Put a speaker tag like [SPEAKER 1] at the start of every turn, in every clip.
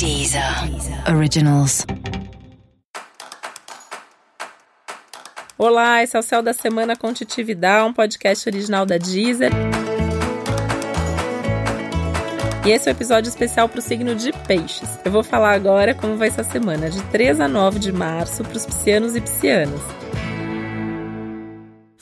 [SPEAKER 1] Deezer. Originals. Olá, esse é o Céu da Semana com Titividade, um podcast original da Deezer. E esse é o um episódio especial para o signo de Peixes. Eu vou falar agora como vai ser a semana, de 3 a 9 de março, para os piscianos e piscianas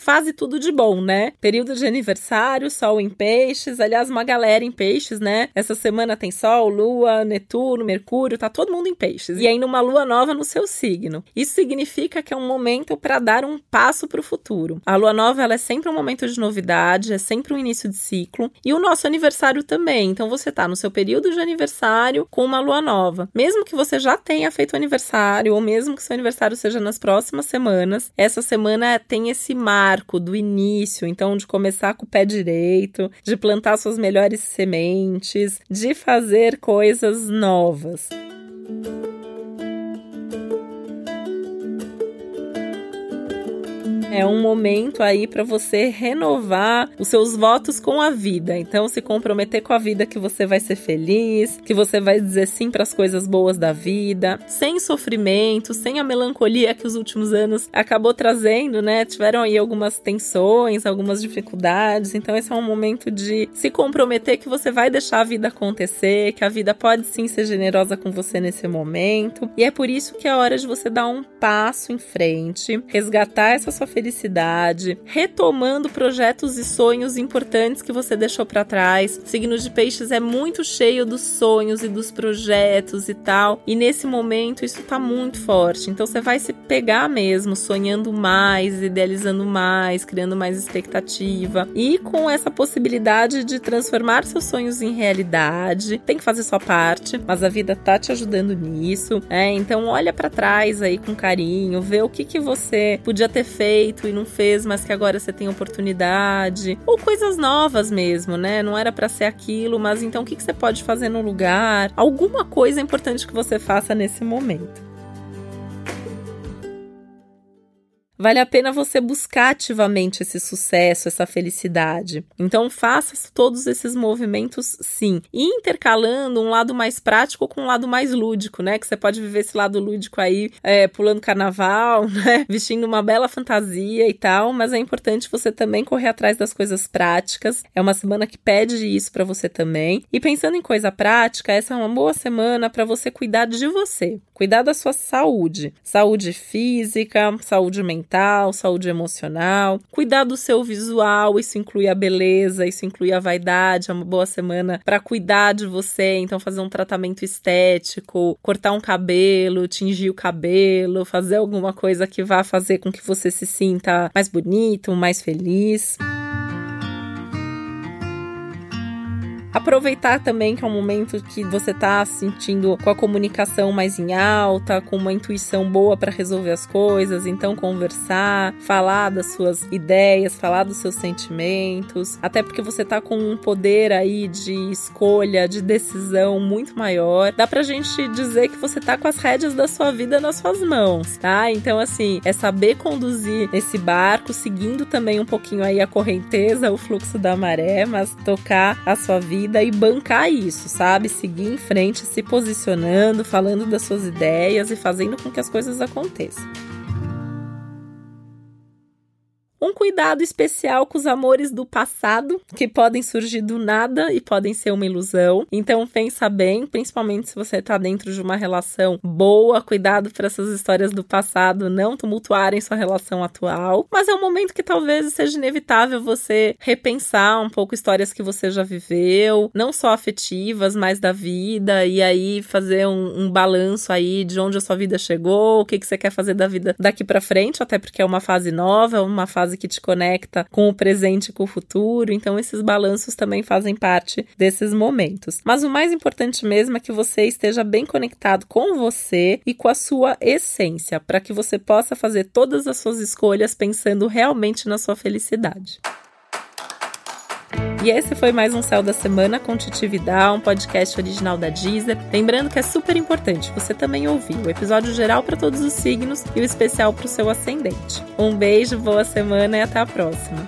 [SPEAKER 1] fase tudo de bom, né? Período de aniversário, sol em peixes, aliás, uma galera em peixes, né? Essa semana tem sol, lua, Netuno, Mercúrio, tá todo mundo em peixes. E ainda uma lua nova no seu signo. Isso significa que é um momento para dar um passo para o futuro. A lua nova ela é sempre um momento de novidade, é sempre um início de ciclo. E o nosso aniversário também. Então você tá no seu período de aniversário com uma lua nova. Mesmo que você já tenha feito aniversário, ou mesmo que seu aniversário seja nas próximas semanas, essa semana tem esse mar marco do início, então de começar com o pé direito, de plantar suas melhores sementes, de fazer coisas novas. É um momento aí para você renovar os seus votos com a vida. Então, se comprometer com a vida que você vai ser feliz, que você vai dizer sim para as coisas boas da vida, sem sofrimento, sem a melancolia que os últimos anos acabou trazendo, né? Tiveram aí algumas tensões, algumas dificuldades. Então, esse é um momento de se comprometer que você vai deixar a vida acontecer, que a vida pode sim ser generosa com você nesse momento. E é por isso que é hora de você dar um passo em frente, resgatar essa sua felicidade, retomando projetos e sonhos importantes que você deixou para trás. O signo de Peixes é muito cheio dos sonhos e dos projetos e tal, e nesse momento isso tá muito forte. Então você vai se pegar mesmo sonhando mais, idealizando mais, criando mais expectativa e com essa possibilidade de transformar seus sonhos em realidade. Tem que fazer sua parte, mas a vida tá te ajudando nisso. É, então olha para trás aí com carinho, vê o que que você podia ter feito feito e não fez, mas que agora você tem oportunidade. Ou coisas novas mesmo, né? Não era para ser aquilo, mas então o que, que você pode fazer no lugar? Alguma coisa importante que você faça nesse momento. Vale a pena você buscar ativamente esse sucesso, essa felicidade. Então faça todos esses movimentos sim, e intercalando um lado mais prático com um lado mais lúdico, né? Que você pode viver esse lado lúdico aí é, pulando carnaval, né? Vestindo uma bela fantasia e tal, mas é importante você também correr atrás das coisas práticas. É uma semana que pede isso para você também. E pensando em coisa prática, essa é uma boa semana para você cuidar de você, cuidar da sua saúde, saúde física, saúde mental saúde emocional, cuidar do seu visual, isso inclui a beleza, isso inclui a vaidade, é uma boa semana para cuidar de você, então fazer um tratamento estético, cortar um cabelo, tingir o cabelo, fazer alguma coisa que vá fazer com que você se sinta mais bonito, mais feliz. Aproveitar também que é um momento que você tá sentindo com a comunicação mais em alta, com uma intuição boa para resolver as coisas, então conversar, falar das suas ideias, falar dos seus sentimentos, até porque você tá com um poder aí de escolha, de decisão muito maior. Dá pra gente dizer que você tá com as rédeas da sua vida nas suas mãos, tá? Então assim, é saber conduzir esse barco, seguindo também um pouquinho aí a correnteza, o fluxo da maré, mas tocar a sua vida vida e bancar isso, sabe? Seguir em frente, se posicionando, falando das suas ideias e fazendo com que as coisas aconteçam. Cuidado especial com os amores do passado, que podem surgir do nada e podem ser uma ilusão. Então pensa bem, principalmente se você está dentro de uma relação boa, cuidado para essas histórias do passado não tumultuarem sua relação atual. Mas é um momento que talvez seja inevitável você repensar um pouco histórias que você já viveu, não só afetivas, mas da vida, e aí fazer um, um balanço aí de onde a sua vida chegou, o que, que você quer fazer da vida daqui para frente, até porque é uma fase nova, uma fase fase que te conecta com o presente e com o futuro. Então, esses balanços também fazem parte desses momentos. Mas o mais importante mesmo é que você esteja bem conectado com você e com a sua essência, para que você possa fazer todas as suas escolhas pensando realmente na sua felicidade. E esse foi mais um Céu da Semana com Titividade, um podcast original da Deezer. Lembrando que é super importante você também ouvir o episódio geral para todos os signos e o especial para o seu ascendente. Um beijo, boa semana e até a próxima.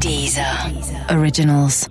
[SPEAKER 1] Deezer. Originals.